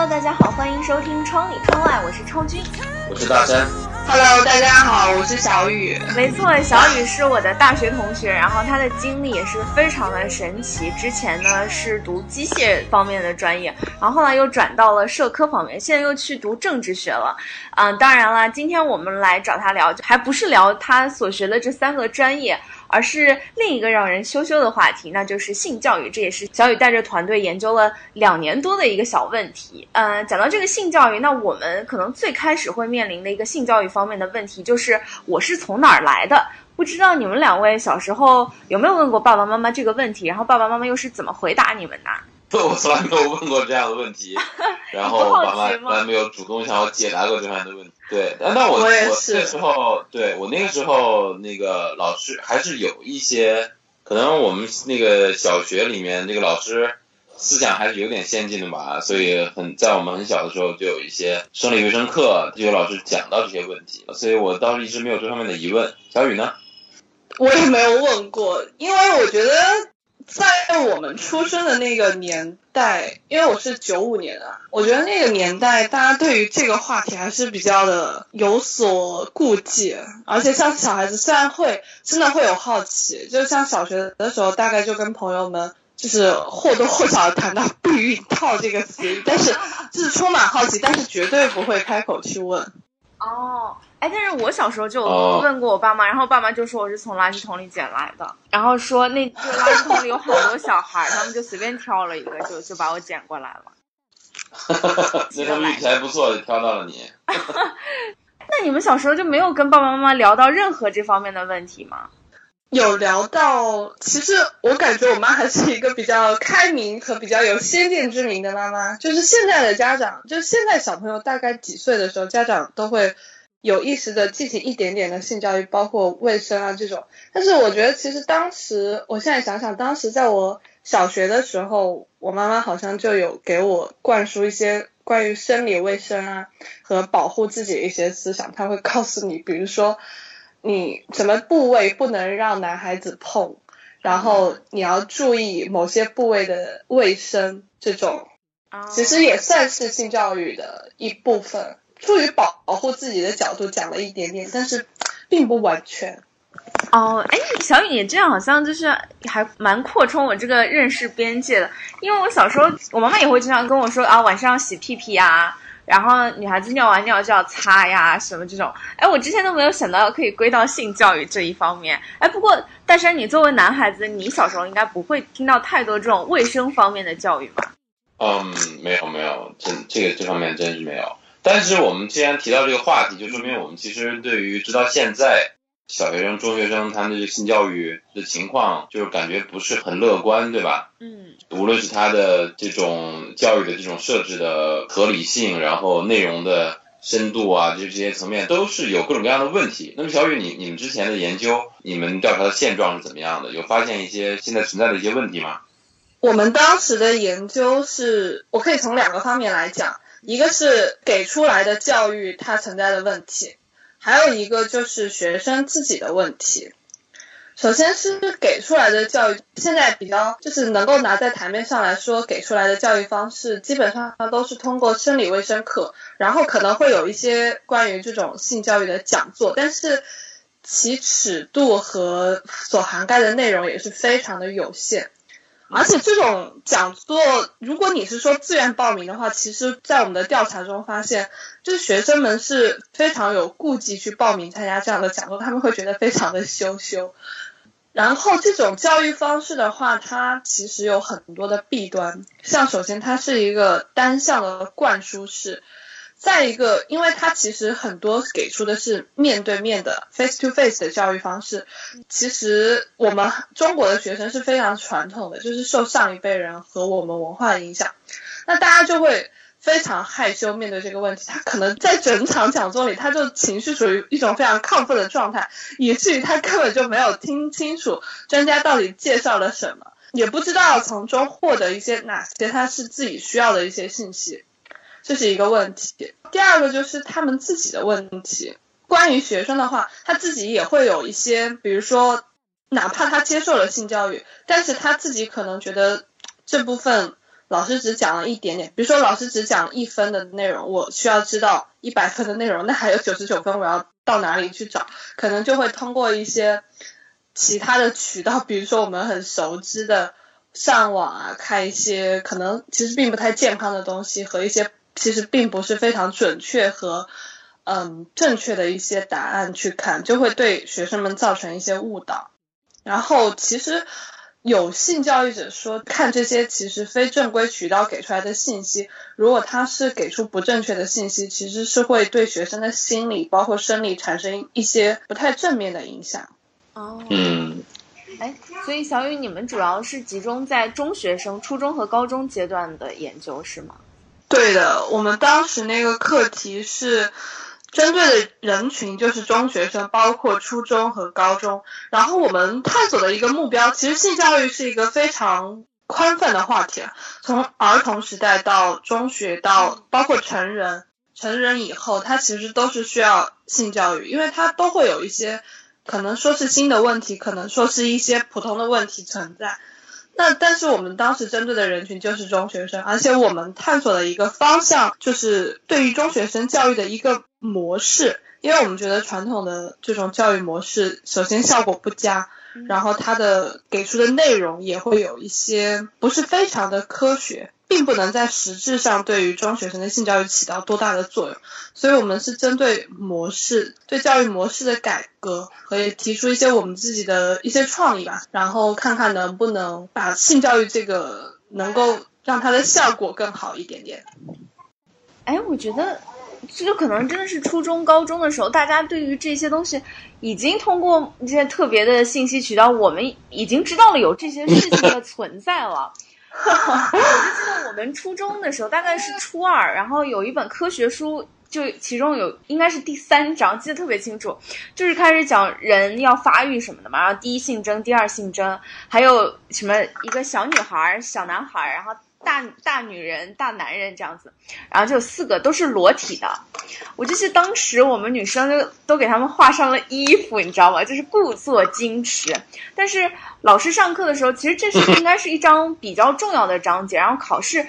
Hello，大家好，欢迎收听窗里窗外，我是超君，我是大山。Hello，大家好，我是小雨。没错，小雨是我的大学同学，然后他的经历也是非常的神奇。之前呢是读机械方面的专业，然后后来又转到了社科方面，现在又去读政治学了。嗯，当然了，今天我们来找他聊，还不是聊他所学的这三个专业。而是另一个让人羞羞的话题，那就是性教育。这也是小雨带着团队研究了两年多的一个小问题。嗯，讲到这个性教育，那我们可能最开始会面临的一个性教育方面的问题，就是我是从哪儿来的？不知道你们两位小时候有没有问过爸爸妈妈这个问题？然后爸爸妈妈又是怎么回答你们的？不，我从来没有问过这样的问题，然后爸妈从来没有主动向我解答过这方面的问题。对，但我我那时候，对我那个时候那个老师还是有一些，可能我们那个小学里面那个老师思想还是有点先进的吧，所以很在我们很小的时候就有一些生理卫生课就有老师讲到这些问题，所以我倒是一直没有这方面的疑问。小雨呢？我也没有问过，因为我觉得。在我们出生的那个年代，因为我是九五年的，我觉得那个年代大家对于这个话题还是比较的有所顾忌，而且像小孩子虽然会真的会有好奇，就像小学的时候，大概就跟朋友们就是或多或少谈到避孕套这个词，但是就是充满好奇，但是绝对不会开口去问。哦。哎，但是我小时候就问过我爸妈，然后爸妈就说我是从垃圾桶里捡来的，然后说那 就垃圾桶里有好多小孩，他们就随便挑了一个，就就把我捡过来了。哈哈哈！那他们运气还不错，就挑到了你。那你们小时候就没有跟爸爸妈妈聊到任何这方面的问题吗？有聊到，其实我感觉我妈还是一个比较开明和比较有先见之明的妈妈。就是现在的家长，就是现在小朋友大概几岁的时候，家长都会。有意识的进行一点点的性教育，包括卫生啊这种。但是我觉得，其实当时，我现在想想，当时在我小学的时候，我妈妈好像就有给我灌输一些关于生理卫生啊和保护自己的一些思想。她会告诉你，比如说你什么部位不能让男孩子碰，然后你要注意某些部位的卫生，这种其实也算是性教育的一部分。出于保保护自己的角度讲了一点点，但是 并不完全。哦，哎，小雨，你这样好像就是还蛮扩充我这个认识边界的。因为我小时候，我妈妈也会经常跟我说啊，晚上要洗屁屁呀，然后女孩子尿完尿就要擦呀，什么这种。哎，我之前都没有想到可以归到性教育这一方面。哎，不过大山，你作为男孩子，你小时候应该不会听到太多这种卫生方面的教育吧？嗯，没有没有，这这个这方面真是没有。但是我们既然提到这个话题，就说明我们其实对于直到现在小学生、中学生他们的性教育的情况，就是感觉不是很乐观，对吧？嗯。无论是他的这种教育的这种设置的合理性，然后内容的深度啊，就这些层面都是有各种各样的问题。那么小雨，你你们之前的研究，你们调查的现状是怎么样的？有发现一些现在存在的一些问题吗？我们当时的研究是，我可以从两个方面来讲。一个是给出来的教育它存在的问题，还有一个就是学生自己的问题。首先是给出来的教育，现在比较就是能够拿在台面上来说，给出来的教育方式基本上都是通过生理卫生课，然后可能会有一些关于这种性教育的讲座，但是其尺度和所涵盖的内容也是非常的有限。而且这种讲座，如果你是说自愿报名的话，其实，在我们的调查中发现，就是学生们是非常有顾忌去报名参加这样的讲座，他们会觉得非常的羞羞。然后这种教育方式的话，它其实有很多的弊端，像首先它是一个单向的灌输式。再一个，因为它其实很多给出的是面对面的 face to face 的教育方式，其实我们中国的学生是非常传统的，就是受上一辈人和我们文化的影响，那大家就会非常害羞面对这个问题，他可能在整场讲座里，他就情绪处于一种非常亢奋的状态，以至于他根本就没有听清楚专家到底介绍了什么，也不知道从中获得一些哪些他是自己需要的一些信息。这是一个问题。第二个就是他们自己的问题。关于学生的话，他自己也会有一些，比如说，哪怕他接受了性教育，但是他自己可能觉得这部分老师只讲了一点点，比如说老师只讲一分的内容，我需要知道一百分的内容，那还有九十九分我要到哪里去找？可能就会通过一些其他的渠道，比如说我们很熟知的上网啊，看一些可能其实并不太健康的东西和一些其实并不是非常准确和嗯正确的一些答案去看，就会对学生们造成一些误导。然后其实。有性教育者说，看这些其实非正规渠道给出来的信息，如果他是给出不正确的信息，其实是会对学生的心理包括生理产生一些不太正面的影响。哦，嗯，哎，所以小雨，你们主要是集中在中学生、初中和高中阶段的研究是吗？对的，我们当时那个课题是。针对的人群就是中学生，包括初中和高中。然后我们探索的一个目标，其实性教育是一个非常宽泛的话题，从儿童时代到中学到包括成人，成人以后，它其实都是需要性教育，因为它都会有一些可能说是新的问题，可能说是一些普通的问题存在。那但是我们当时针对的人群就是中学生，而且我们探索的一个方向就是对于中学生教育的一个模式，因为我们觉得传统的这种教育模式，首先效果不佳，然后它的给出的内容也会有一些不是非常的科学。并不能在实质上对于中学生的性教育起到多大的作用，所以我们是针对模式、对教育模式的改革，可以提出一些我们自己的一些创意吧，然后看看能不能把性教育这个能够让它的效果更好一点点。哎，我觉得这就可能真的是初中、高中的时候，大家对于这些东西已经通过一些特别的信息渠道，我们已经知道了有这些事情的存在了。我就记得我们初中的时候，大概是初二，然后有一本科学书，就其中有应该是第三章，记得特别清楚，就是开始讲人要发育什么的嘛，然后第一性征、第二性征，还有什么一个小女孩、小男孩，然后。大大女人、大男人这样子，然后就四个都是裸体的。我就是当时我们女生就都给他们画上了衣服，你知道吗？就是故作矜持。但是老师上课的时候，其实这是应该是一章比较重要的章节。然后考试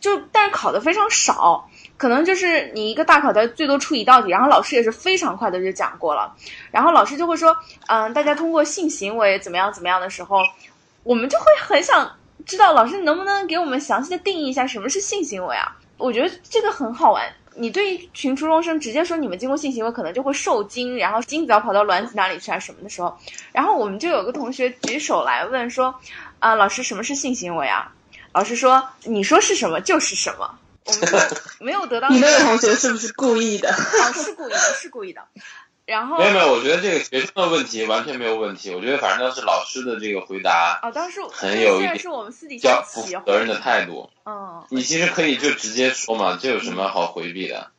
就但是考的非常少，可能就是你一个大考的最多出一道题。然后老师也是非常快的就讲过了。然后老师就会说，嗯，大家通过性行为怎么样怎么样的时候，我们就会很想。知道老师能不能给我们详细的定义一下什么是性行为啊？我觉得这个很好玩。你对一群初中生直接说你们经过性行为可能就会受精，然后精子要跑到卵子哪里去啊什么的时候，然后我们就有个同学举手来问说，啊老师什么是性行为啊？老师说你说是什么就是什么。我们没有得到。你那个同学是不是故意的？啊是故意的，是故意的。然后没有没有，我觉得这个学生的问题完全没有问题。我觉得反正当时老师的这个回答啊，当时很有一点是我们私底下负责任的态度。嗯，你其实可以就直接说嘛，这有什么好回避的，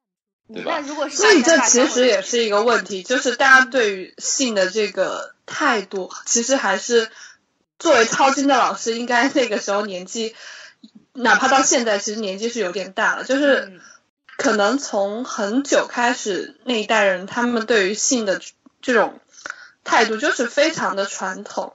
对吧？那如果是所以这其实也是一个问题，就是大家对于性的这个态度，其实还是作为操心的老师，应该那个时候年纪，哪怕到现在，其实年纪是有点大了，就是。可能从很久开始，那一代人他们对于性的这种态度就是非常的传统。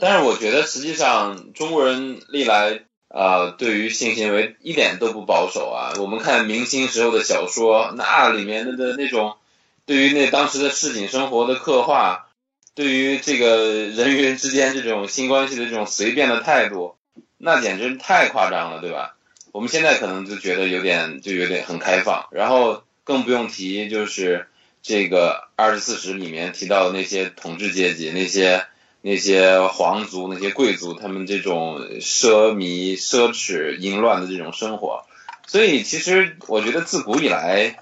但是我觉得实际上中国人历来呃对于性行为一点都不保守啊。我们看明清时候的小说，那里面的的那种对于那当时的市井生活的刻画，对于这个人与人之间这种性关系的这种随便的态度，那简直太夸张了，对吧？我们现在可能就觉得有点，就有点很开放，然后更不用提就是这个二十四史里面提到的那些统治阶级，那些那些皇族、那些贵族，他们这种奢靡、奢侈、淫乱的这种生活。所以其实我觉得自古以来，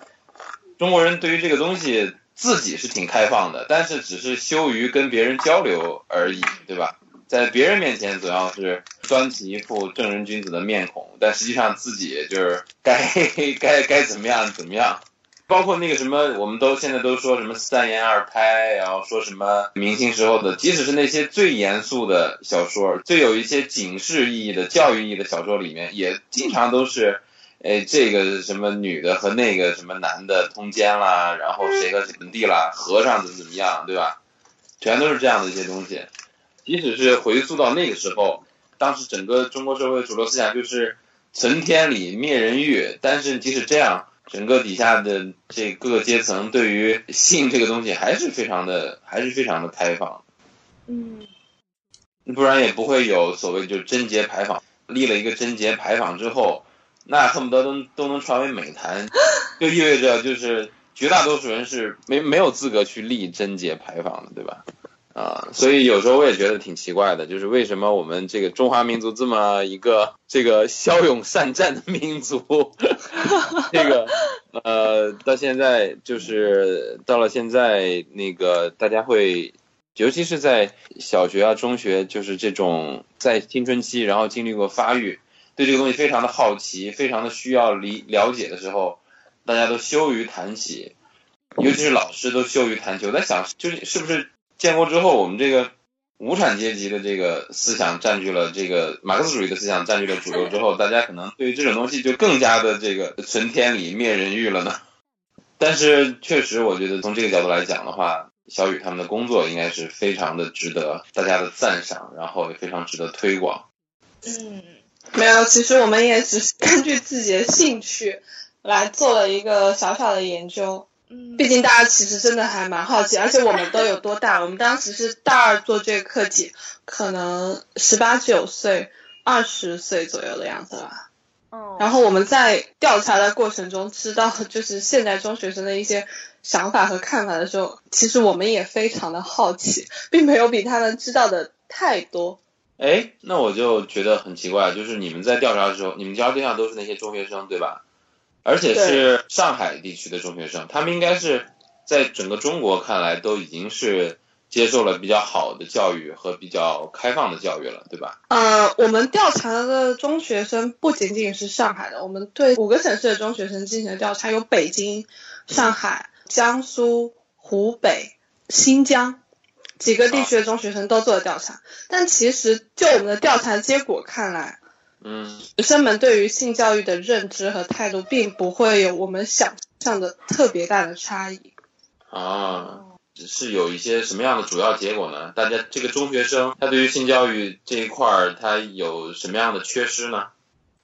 中国人对于这个东西自己是挺开放的，但是只是羞于跟别人交流而已，对吧？在别人面前总要是端起一副正人君子的面孔，但实际上自己就是该该该怎么样怎么样。包括那个什么，我们都现在都说什么三言二拍，然后说什么明星时候的，即使是那些最严肃的小说，最有一些警示意义的教育意义的小说里面，也经常都是，哎，这个什么女的和那个什么男的通奸啦，然后谁和怎么地啦，和尚怎么怎么样，对吧？全都是这样的一些东西。即使是回溯到那个时候，当时整个中国社会主流思想就是存天理，灭人欲。但是即使这样，整个底下的这各个阶层对于性这个东西还是非常的，还是非常的开放。嗯，不然也不会有所谓就贞节牌坊，立了一个贞节牌坊之后，那恨不得都都能传为美谈，就意味着就是绝大多数人是没没有资格去立贞节牌坊的，对吧？啊，所以有时候我也觉得挺奇怪的，就是为什么我们这个中华民族这么一个这个骁勇善战的民族，这个呃到现在就是到了现在那个大家会，尤其是在小学啊、中学，就是这种在青春期，然后经历过发育，对这个东西非常的好奇，非常的需要理了解的时候，大家都羞于谈起，尤其是老师都羞于谈起。我在想，就是是不是？建国之后，我们这个无产阶级的这个思想占据了这个马克思主义的思想占据了主流之后，大家可能对于这种东西就更加的这个存天理灭人欲了呢。但是确实，我觉得从这个角度来讲的话，小雨他们的工作应该是非常的值得大家的赞赏，然后也非常值得推广。嗯，没有，其实我们也只是根据自己的兴趣来做了一个小小的研究。毕竟大家其实真的还蛮好奇，而且我们都有多大？我们当时是大二做这个课题，可能十八九岁、二十岁左右的样子吧。哦。然后我们在调查的过程中，知道 就是现在中学生的一些想法和看法的时候，其实我们也非常的好奇，并没有比他们知道的太多。哎，那我就觉得很奇怪，就是你们在调查的时候，你们调查对象都是那些中学生，对吧？而且是上海地区的中学生，他们应该是在整个中国看来都已经是接受了比较好的教育和比较开放的教育了，对吧？呃，我们调查的中学生不仅仅是上海的，我们对五个省市的中学生进行了调查，有北京、上海、江苏、湖北、新疆几个地区的中学生都做了调查，但其实就我们的调查结果看来。嗯，学生们对于性教育的认知和态度，并不会有我们想象的特别大的差异。啊，是有一些什么样的主要结果呢？大家这个中学生他对于性教育这一块儿，他有什么样的缺失呢？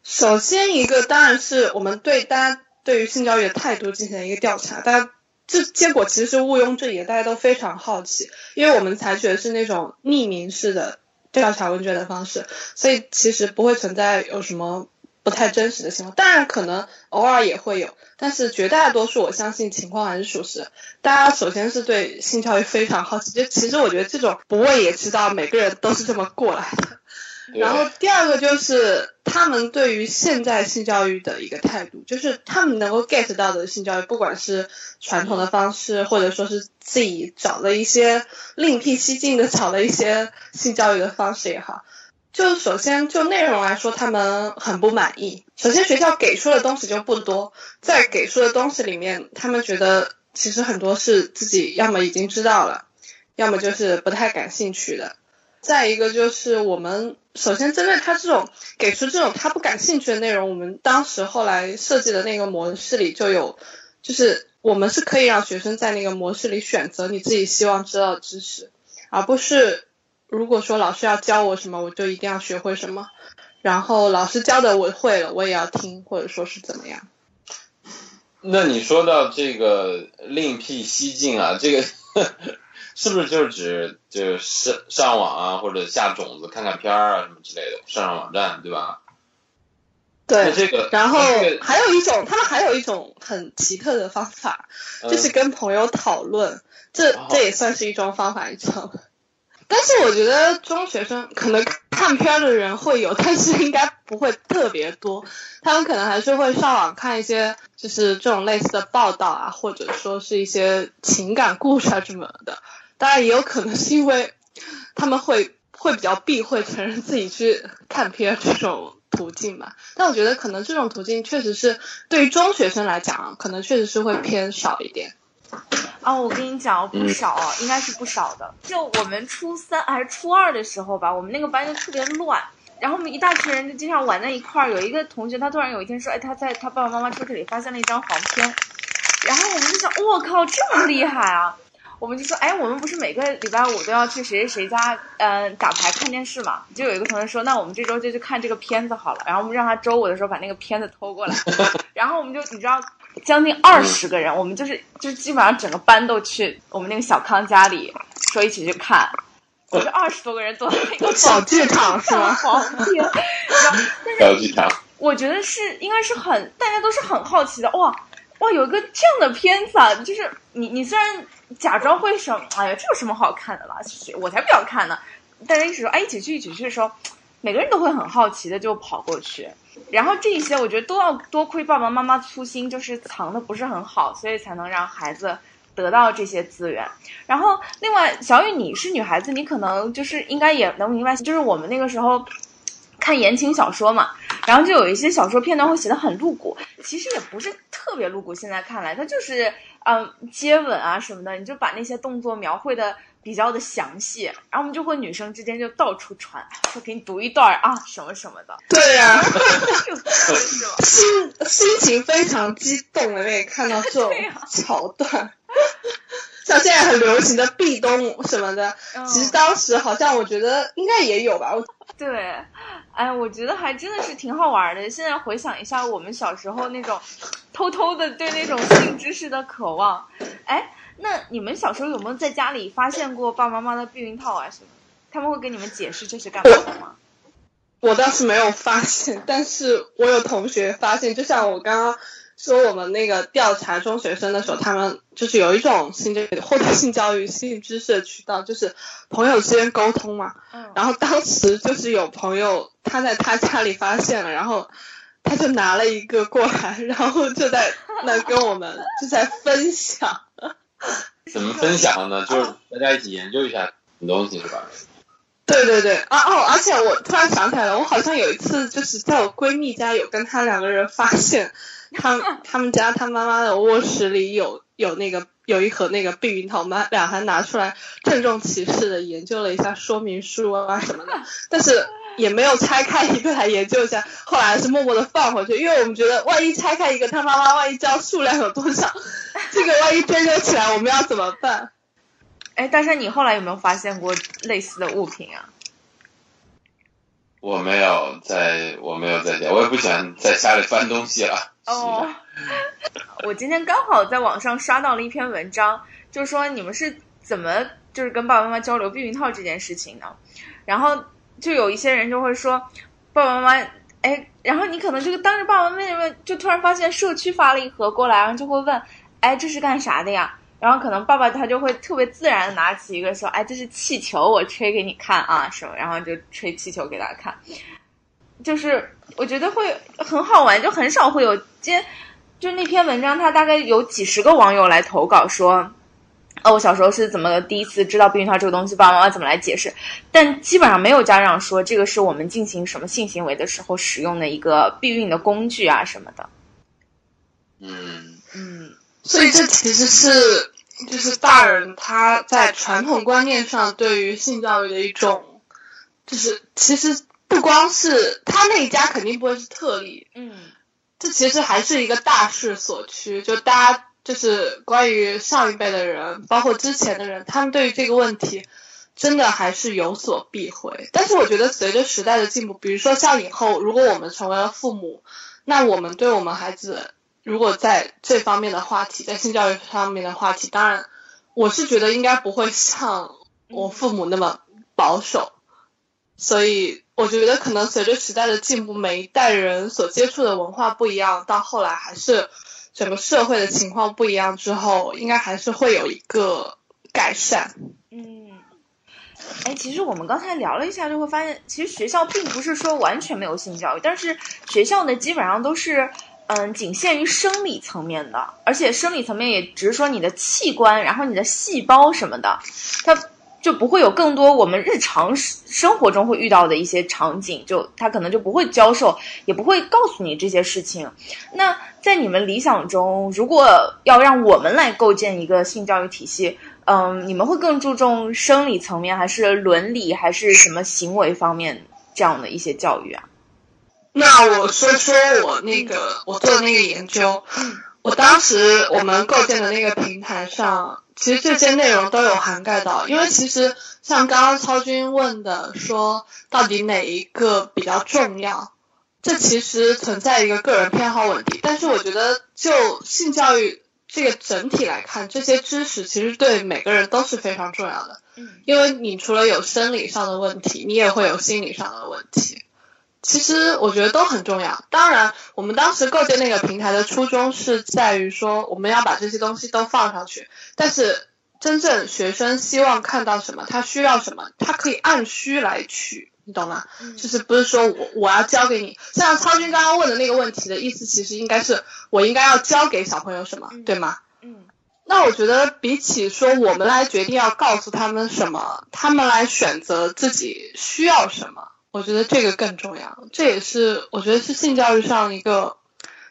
首先一个当然是我们对大家对于性教育的态度进行了一个调查，大家这结果其实是毋庸置疑，大家都非常好奇，因为我们采取的是那种匿名式的。调查问卷的方式，所以其实不会存在有什么不太真实的情况，当然可能偶尔也会有，但是绝大多数我相信情况还是属实。大家首先是对性教育非常好奇，就其实我觉得这种不问也知道，每个人都是这么过来的。然后第二个就是他们对于现在性教育的一个态度，就是他们能够 get 到的性教育，不管是传统的方式，或者说是自己找了一些另辟蹊径的找了一些性教育的方式也好，就首先就内容来说，他们很不满意。首先学校给出的东西就不多，在给出的东西里面，他们觉得其实很多是自己要么已经知道了，要么就是不太感兴趣的。再一个就是我们首先针对他这种给出这种他不感兴趣的内容，我们当时后来设计的那个模式里就有，就是我们是可以让学生在那个模式里选择你自己希望知道的知识，而不是如果说老师要教我什么，我就一定要学会什么，然后老师教的我会了，我也要听，或者说是怎么样。那你说到这个另辟蹊径啊，这个。是不是就是指就是上上网啊，或者下种子看看片儿啊什么之类的，上上网站对吧？对，这个，然后还有一种，他们还有一种很奇特的方法，就是跟朋友讨论，这这也算是一种方法，你知道吗？但是我觉得中学生可能看片的人会有，但是应该不会特别多，他们可能还是会上网看一些就是这种类似的报道啊，或者说是一些情感故事啊什么的。当然也有可能是因为他们会会比较避讳承认自己去看片这种途径嘛，但我觉得可能这种途径确实是对于中学生来讲，可能确实是会偏少一点。啊，我跟你讲，不少，应该是不少的。就我们初三还是初二的时候吧，我们那个班就特别乱，然后我们一大群人就经常玩在一块儿。有一个同学，他突然有一天说，哎，他在他爸爸妈妈抽屉里发现了一张黄片，然后我们就想，我靠，这么厉害啊！我们就说，哎，我们不是每个礼拜五都要去谁谁谁家，嗯，打牌看电视嘛？就有一个同学说，那我们这周就去看这个片子好了。然后我们让他周五的时候把那个片子偷过来，然后我们就你知道，将近二十个人，我们就是就是基本上整个班都去我们那个小康家里，说一起去看。我就二十多个人坐在那个小剧场是吗？皇天，小剧场。我觉得是应该是很大家都是很好奇的哇哇有一个这样的片子啊，就是你你虽然假装会说哎呀这有什么好看的啦，我才不要看呢。大家一起说哎一起去一起去的时候，每个人都会很好奇的就跑过去。然后这一些我觉得都要多亏爸爸妈妈粗心，就是藏的不是很好，所以才能让孩子。得到这些资源，然后另外小雨你是女孩子，你可能就是应该也能明白，就是我们那个时候看言情小说嘛，然后就有一些小说片段会写的很露骨，其实也不是特别露骨，现在看来它就是嗯接吻啊什么的，你就把那些动作描绘的比较的详细，然后我们就会女生之间就到处传，说给你读一段啊什么什么的，对呀，心心情非常激动的那看到这种 桥段。像现在很流行的壁咚什么的，其实当时好像我觉得应该也有吧。对，哎，我觉得还真的是挺好玩的。现在回想一下我们小时候那种偷偷的对那种性知识的渴望，哎，那你们小时候有没有在家里发现过爸爸妈妈的避孕套啊什么？他们会给你们解释这是干嘛的吗？我倒是没有发现，但是我有同学发现，就像我刚刚。说我们那个调查中学生的时候，他们就是有一种性教育获得性教育、性知识的渠道，就是朋友之间沟通嘛。嗯。然后当时就是有朋友他在他家里发现了，然后他就拿了一个过来，然后就在那跟我们就在分享。怎么分享呢？就是大家一起研究一下东西是吧？对对对 啊哦！而且我突然想起来了，我好像有一次就是在我闺蜜家有跟她两个人发现。她她们家她妈妈的卧室里有有那个有一盒那个避孕套，我们俩还拿出来郑重其事的研究了一下说明书啊什么的，但是也没有拆开一个来研究一下，后来是默默的放回去，因为我们觉得万一拆开一个，她妈妈万一知道数量有多少，这个万一追究起来，我们要怎么办？哎，大山，你后来有没有发现过类似的物品啊？我没有在，我没有在家，我也不喜欢在家里翻东西了。哦，我今天刚好在网上刷到了一篇文章，就是说你们是怎么就是跟爸爸妈妈交流避孕套这件事情的。然后就有一些人就会说，爸爸妈妈，哎，然后你可能就当着爸爸妈妈就突然发现社区发了一盒过来，然后就会问，哎，这是干啥的呀？然后可能爸爸他就会特别自然的拿起一个说，哎，这是气球，我吹给你看啊什么，然后就吹气球给他看。就是我觉得会很好玩，就很少会有接，就那篇文章，他大概有几十个网友来投稿说，哦，我小时候是怎么第一次知道避孕套这个东西，爸爸妈妈怎么来解释，但基本上没有家长说这个是我们进行什么性行为的时候使用的一个避孕的工具啊什么的。嗯嗯，所以这其实是就是大人他在传统观念上对于性教育的一种，就是其实。不光是他那一家肯定不会是特例，嗯，这其实还是一个大势所趋。就大家就是关于上一辈的人，包括之前的人，他们对于这个问题真的还是有所避讳。但是我觉得随着时代的进步，比如说像以后如果我们成为了父母，那我们对我们孩子如果在这方面的话题，在性教育上面的话题，当然我是觉得应该不会像我父母那么保守，所以。我觉得可能随着时代的进步，每一代人所接触的文化不一样，到后来还是整个社会的情况不一样之后，应该还是会有一个改善。嗯，哎，其实我们刚才聊了一下，就会发现，其实学校并不是说完全没有性教育，但是学校呢，基本上都是嗯，仅限于生理层面的，而且生理层面也只是说你的器官，然后你的细胞什么的，它。就不会有更多我们日常生活中会遇到的一些场景，就他可能就不会教授，也不会告诉你这些事情。那在你们理想中，如果要让我们来构建一个性教育体系，嗯，你们会更注重生理层面，还是伦理，还是什么行为方面这样的一些教育啊？那我说说我那个我做的那个研究，我当时我们构建的那个平台上。其实这些内容都有涵盖到。因为其实像刚刚超军问的，说到底哪一个比较重要，这其实存在一个个人偏好问题。但是我觉得就性教育这个整体来看，这些知识其实对每个人都是非常重要的。因为你除了有生理上的问题，你也会有心理上的问题。其实我觉得都很重要。当然，我们当时构建那个平台的初衷是在于说，我们要把这些东西都放上去。但是，真正学生希望看到什么，他需要什么，他可以按需来取，你懂吗？就是不是说我我要教给你，像超军刚刚问的那个问题的意思，其实应该是我应该要教给小朋友什么，对吗？嗯。那我觉得，比起说我们来决定要告诉他们什么，他们来选择自己需要什么。我觉得这个更重要，这也是我觉得是性教育上一个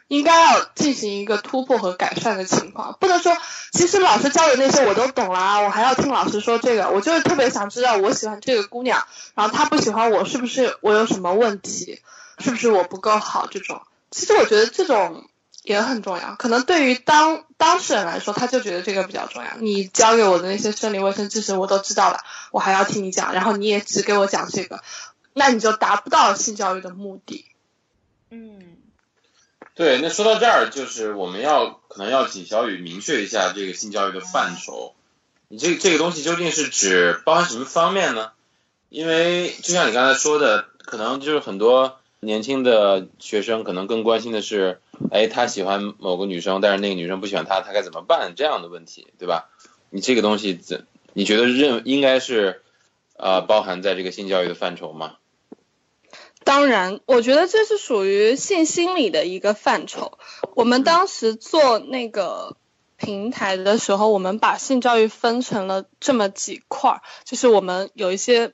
应该要进行一个突破和改善的情况。不能说，其实老师教的那些我都懂啦，我还要听老师说这个。我就是特别想知道，我喜欢这个姑娘，然后她不喜欢我，是不是我有什么问题？是不是我不够好？这种，其实我觉得这种也很重要。可能对于当当事人来说，他就觉得这个比较重要。你教给我的那些生理卫生知识我都知道了，我还要听你讲，然后你也只给我讲这个。那你就达不到性教育的目的。嗯，对，那说到这儿，就是我们要可能要请小雨明确一下这个性教育的范畴。你这这个东西究竟是指包含什么方面呢？因为就像你刚才说的，可能就是很多年轻的学生可能更关心的是，哎，他喜欢某个女生，但是那个女生不喜欢他，他该怎么办？这样的问题，对吧？你这个东西怎？你觉得认应该是呃包含在这个性教育的范畴吗？当然，我觉得这是属于性心理的一个范畴。我们当时做那个平台的时候，我们把性教育分成了这么几块儿，就是我们有一些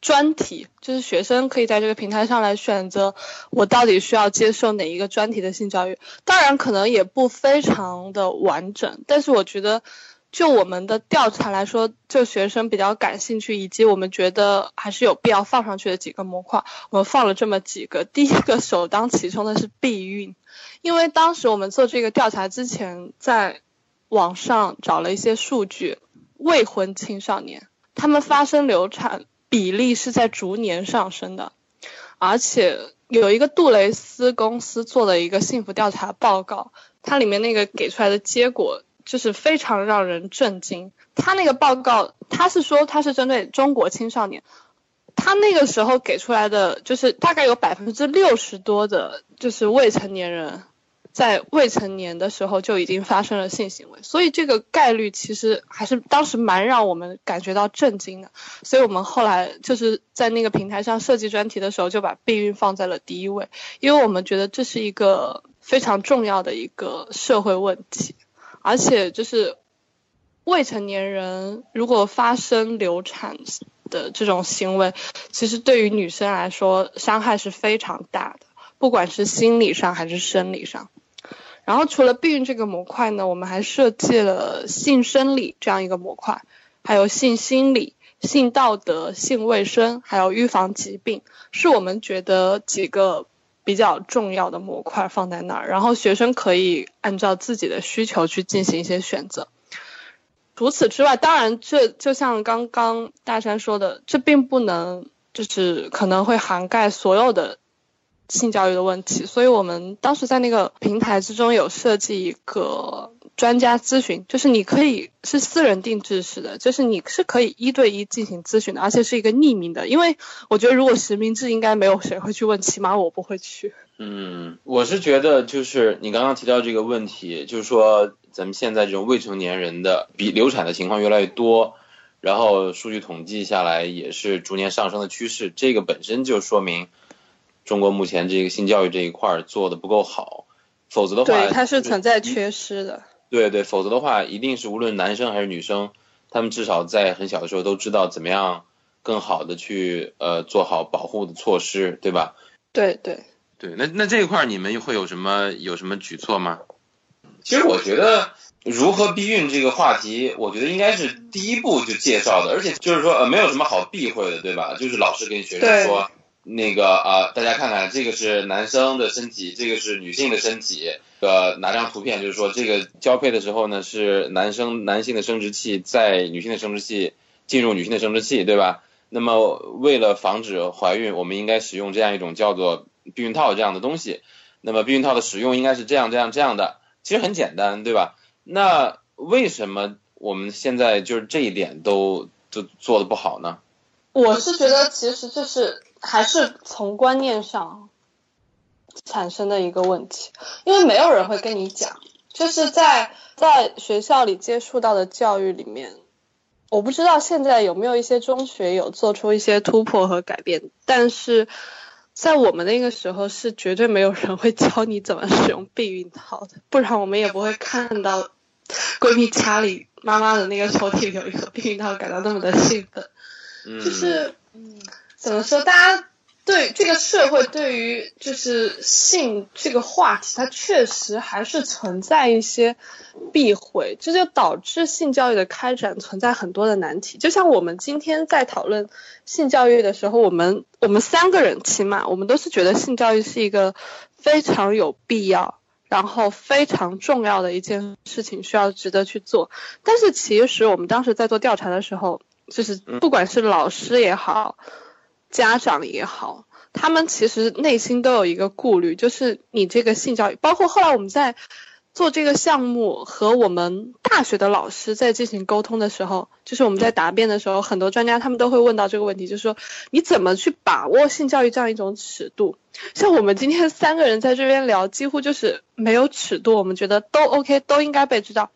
专题，就是学生可以在这个平台上来选择，我到底需要接受哪一个专题的性教育。当然，可能也不非常的完整，但是我觉得。就我们的调查来说，就学生比较感兴趣，以及我们觉得还是有必要放上去的几个模块，我们放了这么几个。第一个首当其冲的是避孕，因为当时我们做这个调查之前，在网上找了一些数据，未婚青少年他们发生流产比例是在逐年上升的，而且有一个杜蕾斯公司做的一个幸福调查报告，它里面那个给出来的结果。就是非常让人震惊。他那个报告，他是说他是针对中国青少年，他那个时候给出来的就是大概有百分之六十多的，就是未成年人在未成年的时候就已经发生了性行为，所以这个概率其实还是当时蛮让我们感觉到震惊的。所以我们后来就是在那个平台上设计专题的时候，就把避孕放在了第一位，因为我们觉得这是一个非常重要的一个社会问题。而且就是未成年人如果发生流产的这种行为，其实对于女生来说伤害是非常大的，不管是心理上还是生理上。然后除了避孕这个模块呢，我们还设计了性生理这样一个模块，还有性心理、性道德、性卫生，还有预防疾病，是我们觉得几个。比较重要的模块放在那儿，然后学生可以按照自己的需求去进行一些选择。除此之外，当然这就像刚刚大山说的，这并不能就是可能会涵盖所有的性教育的问题，所以我们当时在那个平台之中有设计一个。专家咨询就是你可以是私人定制式的，就是你是可以一对一进行咨询的，而且是一个匿名的。因为我觉得如果实名制，应该没有谁会去问，起码我不会去。嗯，我是觉得就是你刚刚提到这个问题，就是说咱们现在这种未成年人的比流产的情况越来越多，然后数据统计下来也是逐年上升的趋势，这个本身就说明中国目前这个性教育这一块做的不够好，否则的话，对它是存在缺失的。对对，否则的话，一定是无论男生还是女生，他们至少在很小的时候都知道怎么样更好的去呃做好保护的措施，对吧？对对对，那那这一块你们会有什么有什么举措吗？其实我觉得如何避孕这个话题，我觉得应该是第一步就介绍的，而且就是说呃没有什么好避讳的，对吧？就是老师跟学生说，那个呃，大家看看，这个是男生的身体，这个是女性的身体。呃，拿张图片，就是说这个交配的时候呢，是男生男性的生殖器在女性的生殖器进入女性的生殖器，对吧？那么为了防止怀孕，我们应该使用这样一种叫做避孕套这样的东西。那么避孕套的使用应该是这样这样这样的，其实很简单，对吧？那为什么我们现在就是这一点都都做的不好呢？我是觉得其实这是还是从观念上。产生的一个问题，因为没有人会跟你讲，就是在在学校里接触到的教育里面，我不知道现在有没有一些中学有做出一些突破和改变，但是在我们那个时候是绝对没有人会教你怎么使用避孕套的，不然我们也不会看到闺蜜家里妈妈的那个抽屉有一个避孕套感到那么的兴奋，就是怎么说大家。对这个社会，对于就是性这个话题，它确实还是存在一些避讳，这就导致性教育的开展存在很多的难题。就像我们今天在讨论性教育的时候，我们我们三个人起码我们都是觉得性教育是一个非常有必要，然后非常重要的一件事情，需要值得去做。但是其实我们当时在做调查的时候，就是不管是老师也好。家长也好，他们其实内心都有一个顾虑，就是你这个性教育，包括后来我们在做这个项目和我们大学的老师在进行沟通的时候，就是我们在答辩的时候，很多专家他们都会问到这个问题，就是说你怎么去把握性教育这样一种尺度？像我们今天三个人在这边聊，几乎就是没有尺度，我们觉得都 OK，都应该被知道。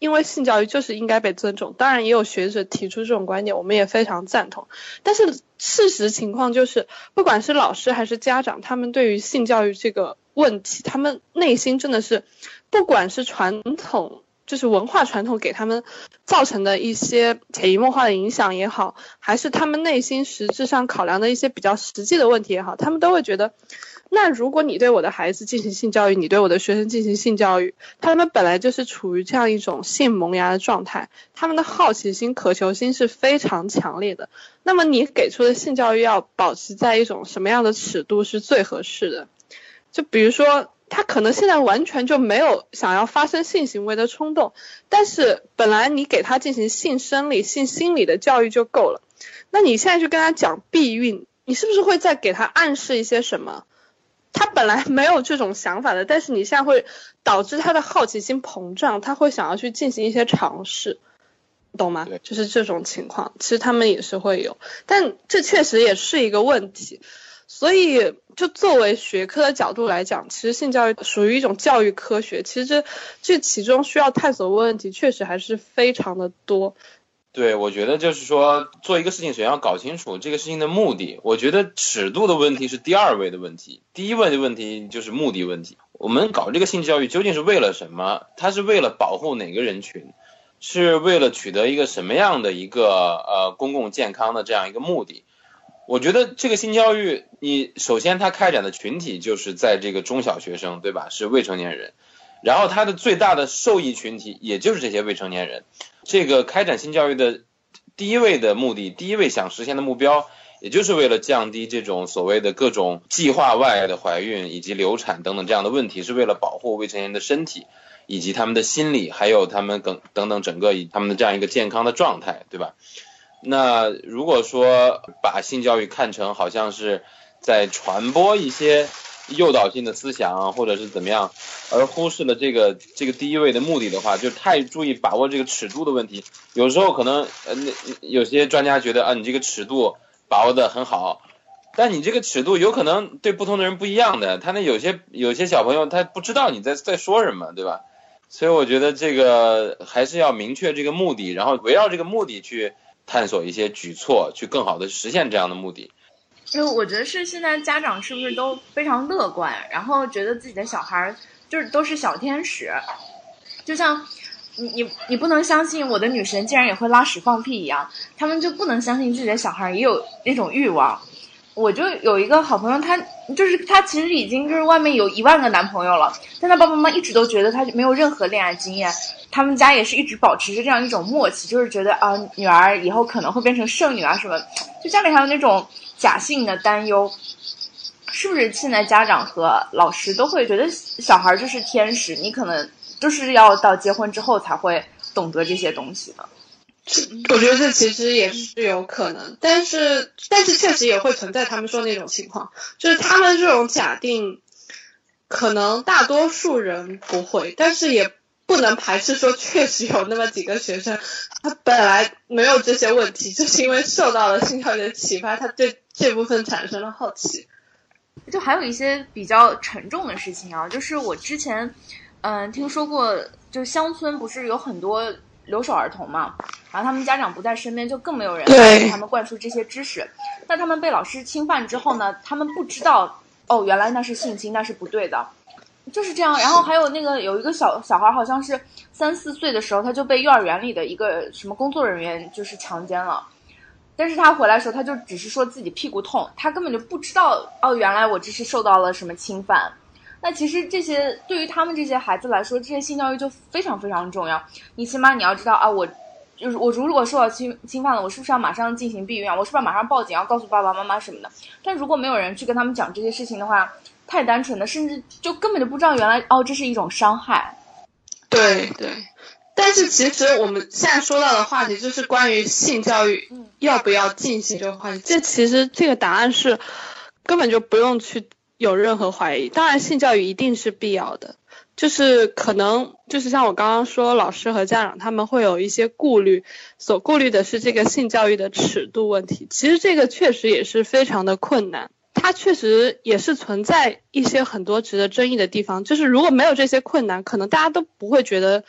因为性教育就是应该被尊重，当然也有学者提出这种观点，我们也非常赞同。但是事实情况就是，不管是老师还是家长，他们对于性教育这个问题，他们内心真的是，不管是传统，就是文化传统给他们造成的一些潜移默化的影响也好，还是他们内心实质上考量的一些比较实际的问题也好，他们都会觉得。那如果你对我的孩子进行性教育，你对我的学生进行性教育，他们本来就是处于这样一种性萌芽的状态，他们的好奇心、渴求心是非常强烈的。那么你给出的性教育要保持在一种什么样的尺度是最合适的？就比如说，他可能现在完全就没有想要发生性行为的冲动，但是本来你给他进行性生理、性心理的教育就够了。那你现在去跟他讲避孕，你是不是会再给他暗示一些什么？他本来没有这种想法的，但是你现在会导致他的好奇心膨胀，他会想要去进行一些尝试，懂吗？就是这种情况，其实他们也是会有，但这确实也是一个问题。所以，就作为学科的角度来讲，其实性教育属于一种教育科学，其实这其中需要探索的问题，确实还是非常的多。对，我觉得就是说，做一个事情首先要搞清楚这个事情的目的。我觉得尺度的问题是第二位的问题，第一位的问题就是目的问题。我们搞这个性教育究竟是为了什么？它是为了保护哪个人群？是为了取得一个什么样的一个呃公共健康的这样一个目的？我觉得这个性教育，你首先它开展的群体就是在这个中小学生，对吧？是未成年人。然后它的最大的受益群体也就是这些未成年人。这个开展性教育的第一位的目的，第一位想实现的目标，也就是为了降低这种所谓的各种计划外的怀孕以及流产等等这样的问题，是为了保护未成年人的身体以及他们的心理，还有他们等等等整个以他们的这样一个健康的状态，对吧？那如果说把性教育看成好像是在传播一些。诱导性的思想，或者是怎么样，而忽视了这个这个第一位的目的的话，就太注意把握这个尺度的问题。有时候可能呃，那有些专家觉得啊，你这个尺度把握的很好，但你这个尺度有可能对不同的人不一样的。他那有些有些小朋友他不知道你在在说什么，对吧？所以我觉得这个还是要明确这个目的，然后围绕这个目的去探索一些举措，去更好的实现这样的目的。就我觉得是现在家长是不是都非常乐观，然后觉得自己的小孩儿就是都是小天使，就像你你你不能相信我的女神竟然也会拉屎放屁一样，他们就不能相信自己的小孩也有那种欲望。我就有一个好朋友，他就是她其实已经就是外面有一万个男朋友了，但她爸爸妈妈一直都觉得她没有任何恋爱经验，他们家也是一直保持着这样一种默契，就是觉得啊女儿以后可能会变成剩女啊什么，就家里还有那种。假性的担忧。是不是现在家长和老师都会觉得小孩就是天使？你可能就是要到结婚之后才会懂得这些东西的。我觉得这其实也是有可能，但是但是确实也会存在他们说那种情况，就是他们这种假定，可能大多数人不会，但是也不能排斥说确实有那么几个学生，他本来没有这些问题，就是因为受到了性教育的启发，他对这部分产生了好奇。就还有一些比较沉重的事情啊，就是我之前，嗯，听说过，就乡村不是有很多留守儿童嘛，然后他们家长不在身边，就更没有人给他们灌输这些知识。那他们被老师侵犯之后呢，他们不知道，哦，原来那是性侵，那是不对的，就是这样。然后还有那个有一个小小孩，好像是三四岁的时候，他就被幼儿园里的一个什么工作人员就是强奸了。但是他回来的时候，他就只是说自己屁股痛，他根本就不知道哦，原来我这是受到了什么侵犯。那其实这些对于他们这些孩子来说，这些性教育就非常非常重要。你起码你要知道啊，我就是我如果受到侵侵犯了，我是不是要马上进行避孕啊？我是不是要马上报警，要告诉爸爸妈妈什么的？但如果没有人去跟他们讲这些事情的话，太单纯的，甚至就根本就不知道原来哦，这是一种伤害。对对。但是其实我们现在说到的话题就是关于性教育要不要进行这个话题。这其实这个答案是根本就不用去有任何怀疑。当然，性教育一定是必要的，就是可能就是像我刚刚说，老师和家长他们会有一些顾虑，所顾虑的是这个性教育的尺度问题。其实这个确实也是非常的困难，它确实也是存在一些很多值得争议的地方。就是如果没有这些困难，可能大家都不会觉得。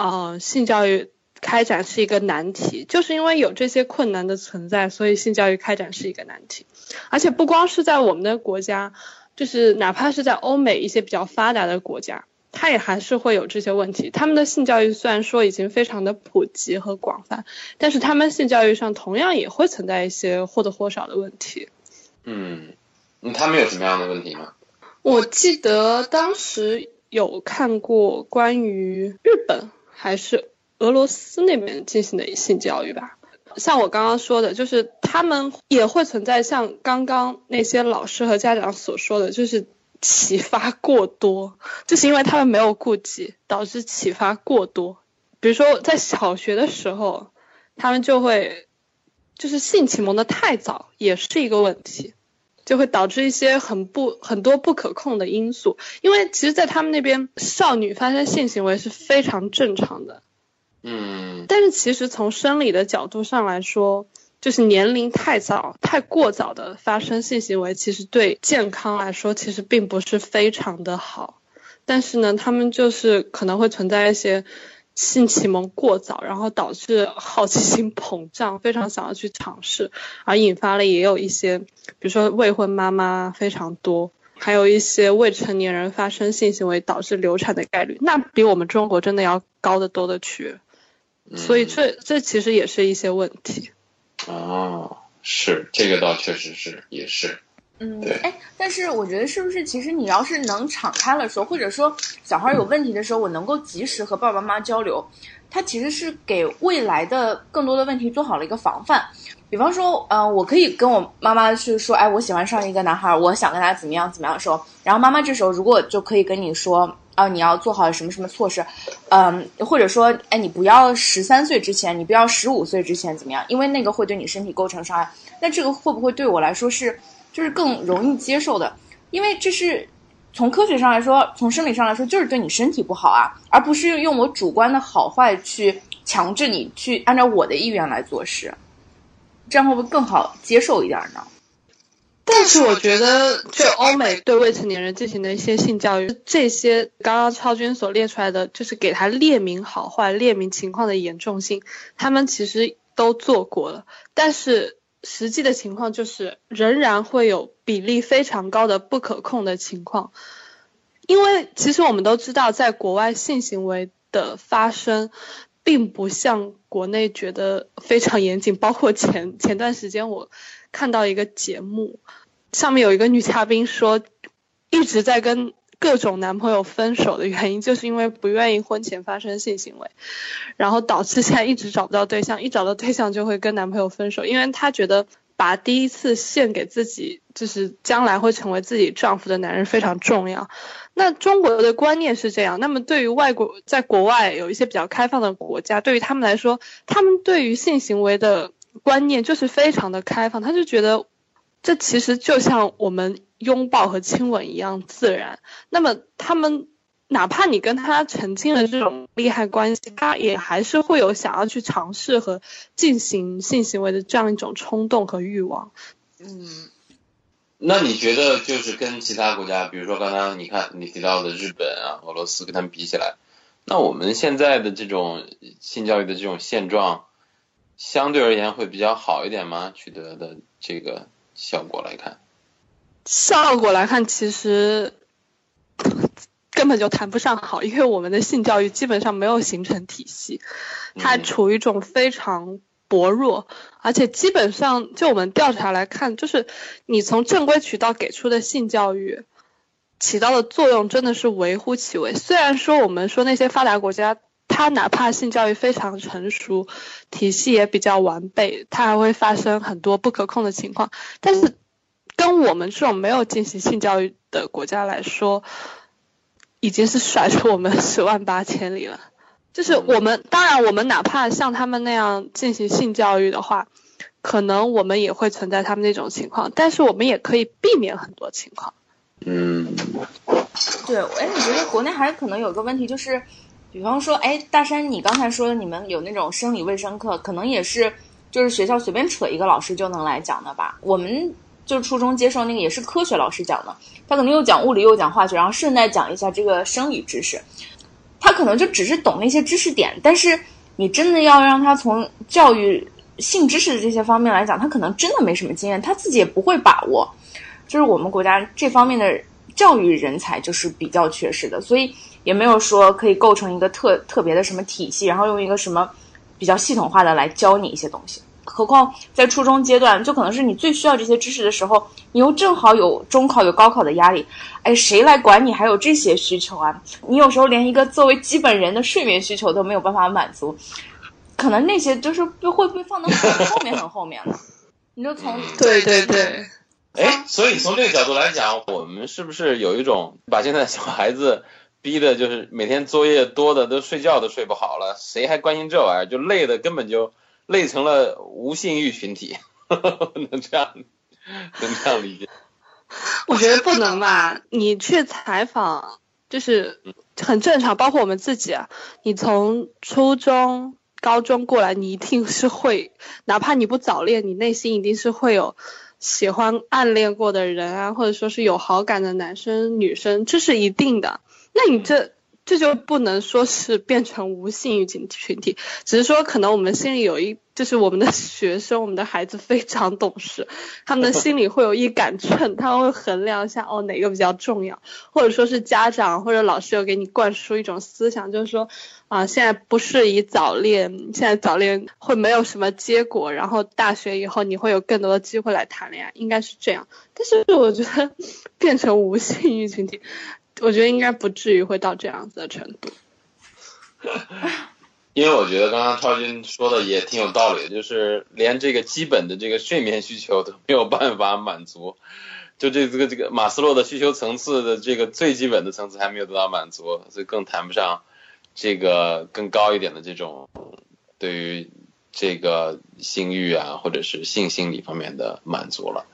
啊，性教育开展是一个难题，就是因为有这些困难的存在，所以性教育开展是一个难题。而且不光是在我们的国家，就是哪怕是在欧美一些比较发达的国家，它也还是会有这些问题。他们的性教育虽然说已经非常的普及和广泛，但是他们性教育上同样也会存在一些或多或少的问题。嗯，那他们有什么样的问题吗？我记得当时有看过关于日本。还是俄罗斯那边进行的性教育吧，像我刚刚说的，就是他们也会存在像刚刚那些老师和家长所说的，就是启发过多，就是因为他们没有顾及，导致启发过多。比如说在小学的时候，他们就会就是性启蒙的太早，也是一个问题。就会导致一些很不很多不可控的因素，因为其实，在他们那边，少女发生性行为是非常正常的。嗯。但是，其实从生理的角度上来说，就是年龄太早、太过早的发生性行为，其实对健康来说，其实并不是非常的好。但是呢，他们就是可能会存在一些。性启蒙过早，然后导致好奇心膨胀，非常想要去尝试，而引发了也有一些，比如说未婚妈妈非常多，还有一些未成年人发生性行为导致流产的概率，那比我们中国真的要高得多的去。所以这这其实也是一些问题。哦，是这个倒确实是也是。嗯，哎，但是我觉得是不是，其实你要是能敞开了说，或者说小孩有问题的时候，我能够及时和爸爸妈妈交流，他其实是给未来的更多的问题做好了一个防范。比方说，嗯，我可以跟我妈妈去说，哎，我喜欢上一个男孩，我想跟他怎么样怎么样的时候，然后妈妈这时候如果就可以跟你说，啊，你要做好什么什么措施，嗯，或者说，哎，你不要十三岁之前，你不要十五岁之前怎么样，因为那个会对你身体构成伤害。那这个会不会对我来说是？就是更容易接受的，因为这是从科学上来说，从生理上来说，就是对你身体不好啊，而不是用我主观的好坏去强制你去按照我的意愿来做事，这样会不会更好接受一点呢？但是我觉得，就欧美对未成年人进行的一些性教育，这些刚刚超军所列出来的，就是给他列明好坏、列明情况的严重性，他们其实都做过了，但是。实际的情况就是，仍然会有比例非常高的不可控的情况，因为其实我们都知道，在国外性行为的发生，并不像国内觉得非常严谨。包括前前段时间我看到一个节目，上面有一个女嘉宾说，一直在跟。各种男朋友分手的原因，就是因为不愿意婚前发生性行为，然后导致现在一直找不到对象，一找到对象就会跟男朋友分手，因为她觉得把第一次献给自己，就是将来会成为自己丈夫的男人非常重要。那中国的观念是这样，那么对于外国，在国外有一些比较开放的国家，对于他们来说，他们对于性行为的观念就是非常的开放，他就觉得这其实就像我们拥抱和亲吻一样自然。那么他们哪怕你跟他澄清了这种利害关系，他也还是会有想要去尝试和进行性行为的这样一种冲动和欲望。嗯。那你觉得就是跟其他国家，比如说刚刚你看你提到的日本啊、俄罗斯，跟他们比起来，那我们现在的这种性教育的这种现状，相对而言会比较好一点吗？取得的这个效果来看，效果来看其实根本就谈不上好，因为我们的性教育基本上没有形成体系，它处于一种非常。薄弱，而且基本上就我们调查来看，就是你从正规渠道给出的性教育起到的作用真的是微乎其微。虽然说我们说那些发达国家，它哪怕性教育非常成熟，体系也比较完备，它还会发生很多不可控的情况，但是跟我们这种没有进行性教育的国家来说，已经是甩出我们十万八千里了。就是我们，当然我们哪怕像他们那样进行性教育的话，可能我们也会存在他们那种情况，但是我们也可以避免很多情况。嗯，对，哎，你觉得国内还可能有个问题，就是，比方说，哎，大山，你刚才说的你们有那种生理卫生课，可能也是就是学校随便扯一个老师就能来讲的吧？我们就初中接受那个也是科学老师讲的，他可能又讲物理又讲化学，然后顺带讲一下这个生理知识。他可能就只是懂那些知识点，但是你真的要让他从教育性知识的这些方面来讲，他可能真的没什么经验，他自己也不会把握。就是我们国家这方面的教育人才就是比较缺失的，所以也没有说可以构成一个特特别的什么体系，然后用一个什么比较系统化的来教你一些东西。何况在初中阶段，就可能是你最需要这些知识的时候，你又正好有中考、有高考的压力，哎，谁来管你还有这些需求啊？你有时候连一个作为基本人的睡眠需求都没有办法满足，可能那些就是会不会放到很后面、很后面了？你就从对对对，哎，所以从这个角度来讲，我们是不是有一种把现在小孩子逼的，就是每天作业多的都睡觉都睡不好了，谁还关心这玩意儿？就累的根本就。累成了无性欲群体，能这样，能这样理解？我觉得不能吧。你去采访就是很正常，包括我们自己啊。你从初中、高中过来，你一定是会，哪怕你不早恋，你内心一定是会有喜欢、暗恋过的人啊，或者说是有好感的男生、女生，这是一定的。那你这。这就不能说是变成无性欲群群体，只是说可能我们心里有一，就是我们的学生，我们的孩子非常懂事，他们的心里会有一杆秤，他们会衡量一下哦哪个比较重要，或者说是家长或者老师有给你灌输一种思想，就是说啊现在不适宜早恋，现在早恋会没有什么结果，然后大学以后你会有更多的机会来谈恋爱，应该是这样。但是我觉得变成无性欲群体。我觉得应该不至于会到这样子的程度，因为我觉得刚刚超军说的也挺有道理，就是连这个基本的这个睡眠需求都没有办法满足，就这这个这个马斯洛的需求层次的这个最基本的层次还没有得到满足，所以更谈不上这个更高一点的这种对于这个性欲啊或者是性心理方面的满足了。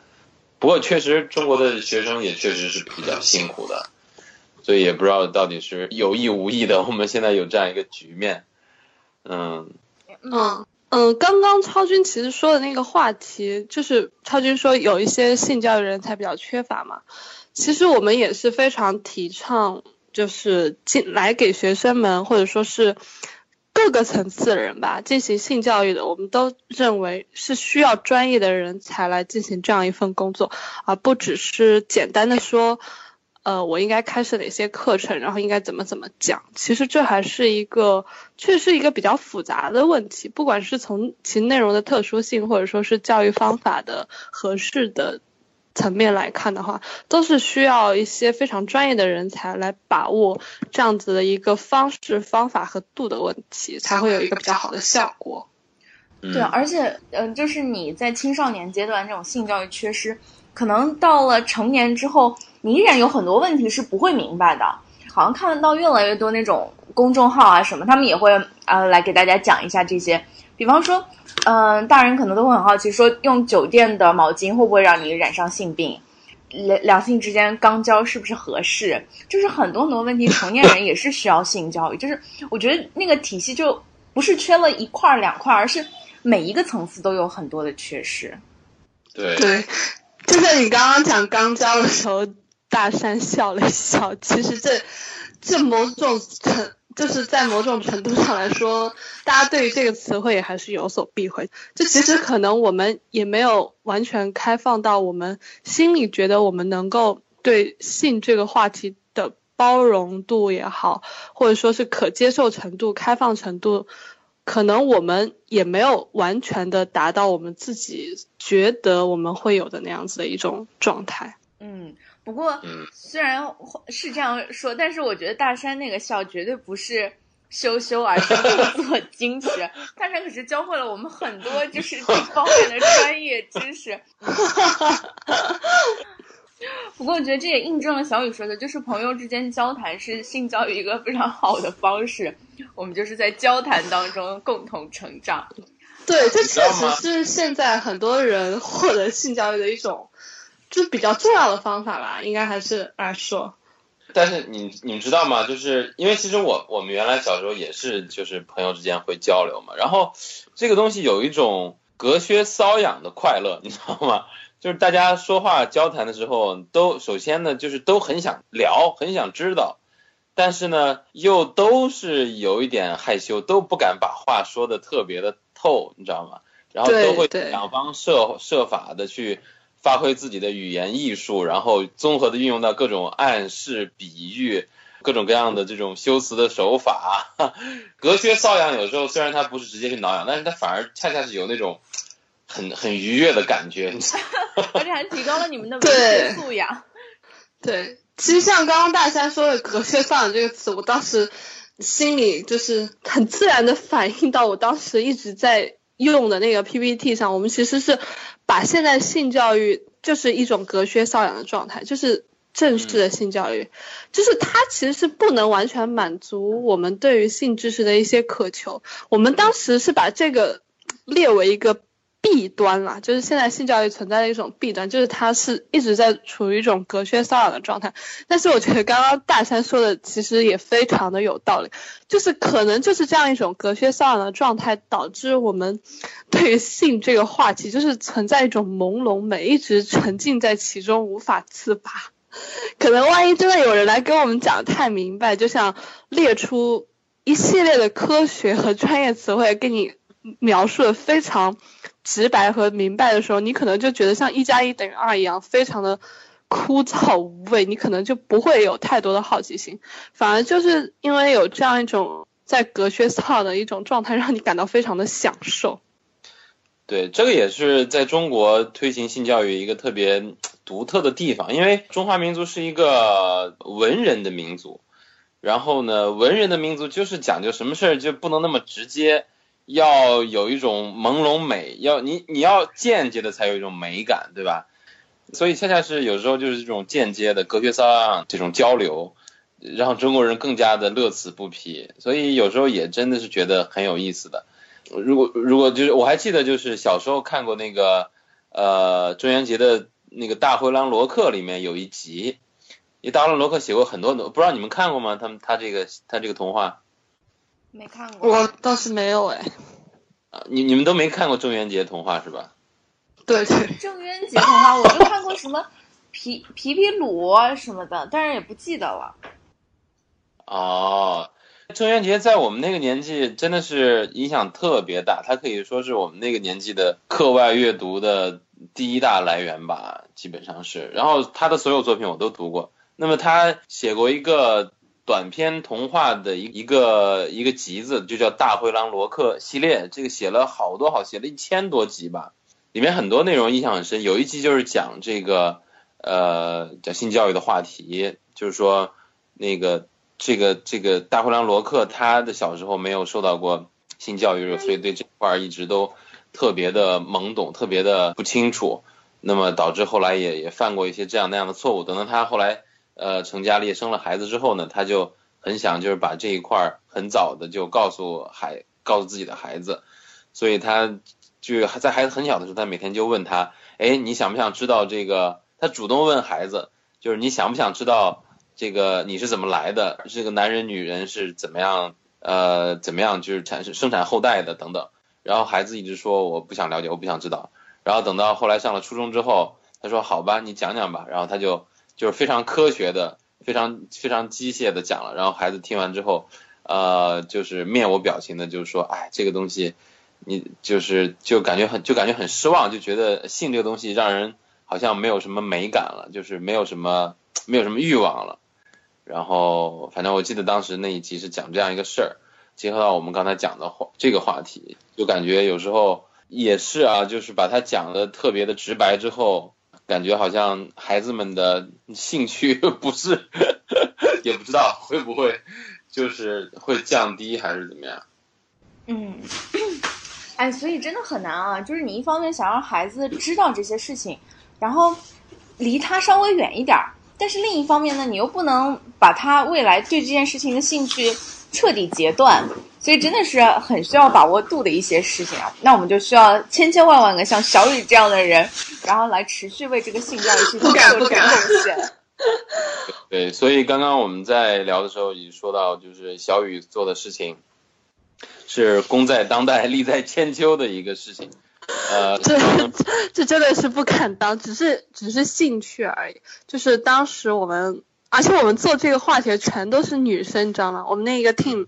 不过确实中国的学生也确实是比较辛苦的。所以也不知道到底是有意无意的，我们现在有这样一个局面，嗯嗯嗯，刚刚超军其实说的那个话题，就是超军说有一些性教育人才比较缺乏嘛，其实我们也是非常提倡，就是进来给学生们或者说是各个层次的人吧进行性教育的，我们都认为是需要专业的人才来进行这样一份工作，而不只是简单的说。呃，我应该开设哪些课程，然后应该怎么怎么讲？其实这还是一个，确实一个比较复杂的问题。不管是从其内容的特殊性，或者说是教育方法的合适的层面来看的话，都是需要一些非常专业的人才来把握这样子的一个方式、方法和度的问题，才会有一个比较好的效果。对，而且，嗯，就是你在青少年阶段这种性教育缺失，可能到了成年之后，你依然有很多问题是不会明白的。好像看得到越来越多那种公众号啊什么，他们也会呃来给大家讲一下这些。比方说，嗯，大人可能都会很好奇，说用酒店的毛巾会不会让你染上性病？两两性之间肛交是不是合适？就是很多很多问题，成年人也是需要性教育。就是我觉得那个体系就不是缺了一块两块，而是每一个层次都有很多的缺失。对对，就像你刚刚讲肛交的时候，大山笑了笑。其实这这某种程。就是在某种程度上来说，大家对于这个词汇也还是有所避讳。就其实可能我们也没有完全开放到我们心里觉得我们能够对性这个话题的包容度也好，或者说是可接受程度、开放程度，可能我们也没有完全的达到我们自己觉得我们会有的那样子的一种状态。嗯。不过，虽然是这样说，但是我觉得大山那个笑绝对不是羞羞，而是故作矜持。大山可是教会了我们很多就是这方面的专业知识。不过，我觉得这也印证了小雨说的，就是朋友之间交谈是性教育一个非常好的方式。我们就是在交谈当中共同成长。对，这确实是现在很多人获得性教育的一种。就比较重要的方法吧，应该还是来说。但是你你们知道吗？就是因为其实我我们原来小时候也是，就是朋友之间会交流嘛。然后这个东西有一种隔靴搔痒的快乐，你知道吗？就是大家说话交谈的时候，都首先呢就是都很想聊，很想知道，但是呢又都是有一点害羞，都不敢把话说的特别的透，你知道吗？然后都会想方设设法的去。发挥自己的语言艺术，然后综合的运用到各种暗示、比喻、各种各样的这种修辞的手法，隔靴搔痒。有时候虽然他不是直接去挠痒，但是他反而恰恰是有那种很很愉悦的感觉，而且还提高了你们的文学素养。对，其实像刚刚大山说的“隔靴搔痒”这个词，我当时心里就是很自然的反映到我当时一直在用的那个 PPT 上，我们其实是。把现在性教育就是一种隔靴搔痒的状态，就是正式的性教育，就是它其实是不能完全满足我们对于性知识的一些渴求。我们当时是把这个列为一个。弊端啦，就是现在性教育存在的一种弊端，就是它是一直在处于一种隔靴搔痒的状态。但是我觉得刚刚大山说的其实也非常的有道理，就是可能就是这样一种隔靴搔痒的状态，导致我们对于性这个话题就是存在一种朦胧美，一直沉浸在其中无法自拔。可能万一真的有人来跟我们讲太明白，就像列出一系列的科学和专业词汇给你描述的非常。直白和明白的时候，你可能就觉得像一加一等于二一样，非常的枯燥无味，你可能就不会有太多的好奇心，反而就是因为有这样一种在隔靴搔痒的一种状态，让你感到非常的享受。对，这个也是在中国推行性教育一个特别独特的地方，因为中华民族是一个文人的民族，然后呢，文人的民族就是讲究什么事儿就不能那么直接。要有一种朦胧美，要你你要间接的才有一种美感，对吧？所以恰恰是有时候就是这种间接的隔靴搔痒这种交流，让中国人更加的乐此不疲。所以有时候也真的是觉得很有意思的。如果如果就是我还记得就是小时候看过那个呃中元节的那个大灰狼罗克里面有一集，因为大灰狼罗克写过很多，不知道你们看过吗？他们他这个他这个童话。没看过，我倒是没有哎。啊，你你们都没看过郑渊洁童话是吧？对对。郑渊洁童话，我就看过什么 皮皮皮鲁什么的，但是也不记得了。哦，郑渊洁在我们那个年纪真的是影响特别大，他可以说是我们那个年纪的课外阅读的第一大来源吧，基本上是。然后他的所有作品我都读过。那么他写过一个。短篇童话的一一个一个集子，就叫《大灰狼罗克》系列。这个写了好多好，写了一千多集吧。里面很多内容印象很深。有一集就是讲这个呃讲性教育的话题，就是说那个这个这个大灰狼罗克他的小时候没有受到过性教育，所以对这块儿一直都特别的懵懂，特别的不清楚，那么导致后来也也犯过一些这样那样的错误。等到他后来呃成家立业生了孩子之后呢，他就很想就是把这一块儿很早的就告诉孩告诉自己的孩子，所以他就在孩子很小的时候，他每天就问他，哎，你想不想知道这个？他主动问孩子，就是你想不想知道这个你是怎么来的？这个男人女人是怎么样？呃，怎么样就是产生生产后代的等等，然后孩子一直说我不想了解，我不想知道。然后等到后来上了初中之后，他说好吧，你讲讲吧。然后他就就是非常科学的、非常非常机械的讲了。然后孩子听完之后，呃，就是面无表情的，就是说，哎，这个东西你就是就感觉很就感觉很失望，就觉得性这个东西让人好像没有什么美感了，就是没有什么没有什么欲望了。然后，反正我记得当时那一集是讲这样一个事儿，结合到我们刚才讲的话这个话题，就感觉有时候也是啊，就是把它讲的特别的直白之后，感觉好像孩子们的兴趣 不是，也不知道会不会就是会降低还是怎么样。嗯，哎，所以真的很难啊，就是你一方面想让孩子知道这些事情，然后离他稍微远一点儿。但是另一方面呢，你又不能把他未来对这件事情的兴趣彻底截断，所以真的是很需要把握度的一些事情啊。那我们就需要千千万万个像小雨这样的人，然后来持续为这个性教育去做出贡献。对，所以刚刚我们在聊的时候也说到，就是小雨做的事情是功在当代、利在千秋的一个事情。呃，这这真的是不敢当，只是只是兴趣而已。就是当时我们，而且我们做这个话题全都是女生，你知道吗？我们那个 team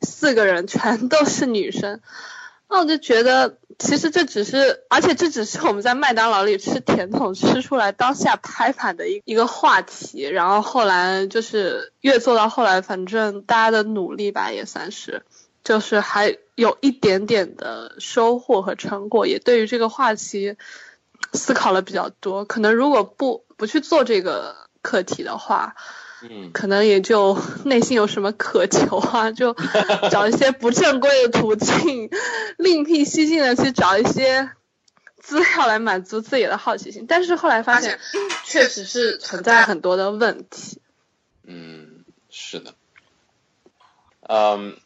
四个人全都是女生，那我就觉得其实这只是，而且这只是我们在麦当劳里吃甜筒吃出来当下拍板的一一个话题。然后后来就是越做到后来，反正大家的努力吧，也算是。就是还有一点点的收获和成果，也对于这个话题思考了比较多。可能如果不不去做这个课题的话，嗯，可能也就 内心有什么渴求啊，就 找一些不正规的途径，另辟蹊径的去找一些资料来满足自己的好奇心。但是后来发现，确实是存在很多的问题。嗯，是的，嗯。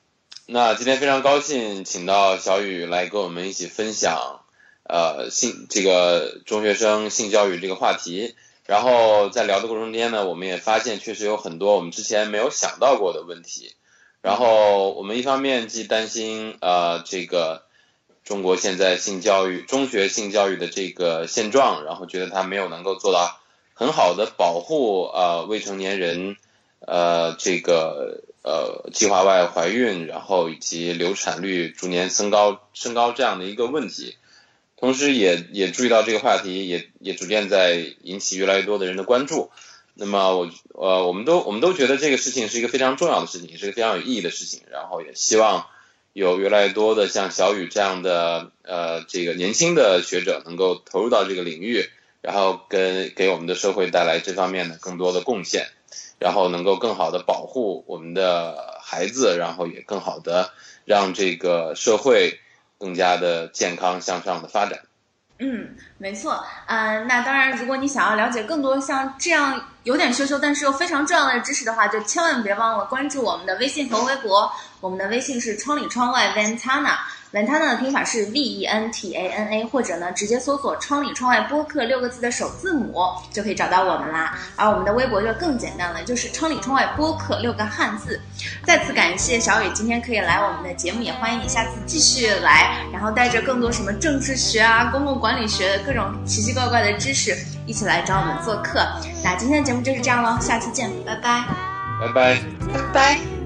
那今天非常高兴，请到小雨来跟我们一起分享，呃，性这个中学生性教育这个话题。然后在聊的过程中间呢，我们也发现确实有很多我们之前没有想到过的问题。然后我们一方面既担心呃这个中国现在性教育中学性教育的这个现状，然后觉得它没有能够做到很好的保护呃未成年人呃这个。呃，计划外怀孕，然后以及流产率逐年升高升高这样的一个问题，同时也也注意到这个话题也也逐渐在引起越来越多的人的关注。那么我呃，我们都我们都觉得这个事情是一个非常重要的事情，也是个非常有意义的事情。然后也希望有越来越多的像小雨这样的呃这个年轻的学者能够投入到这个领域，然后跟给我们的社会带来这方面的更多的贡献。然后能够更好的保护我们的孩子，然后也更好的让这个社会更加的健康向上的发展。嗯，没错。嗯，那当然，如果你想要了解更多像这样有点羞羞，但是又非常重要的知识的话，就千万别忘了关注我们的微信和微博。我们的微信是窗里窗外 Ventana。Ventana 的拼法是 V E N T A N A，或者呢直接搜索“窗里窗外播客”六个字的首字母就可以找到我们啦。而我们的微博就更简单了，就是“窗里窗外播客”六个汉字。再次感谢小雨今天可以来我们的节目，也欢迎你下次继续来，然后带着更多什么政治学啊、公共管理学的各种奇奇怪怪的知识一起来找我们做客。那今天的节目就是这样喽，下期见，拜拜，拜拜，拜拜。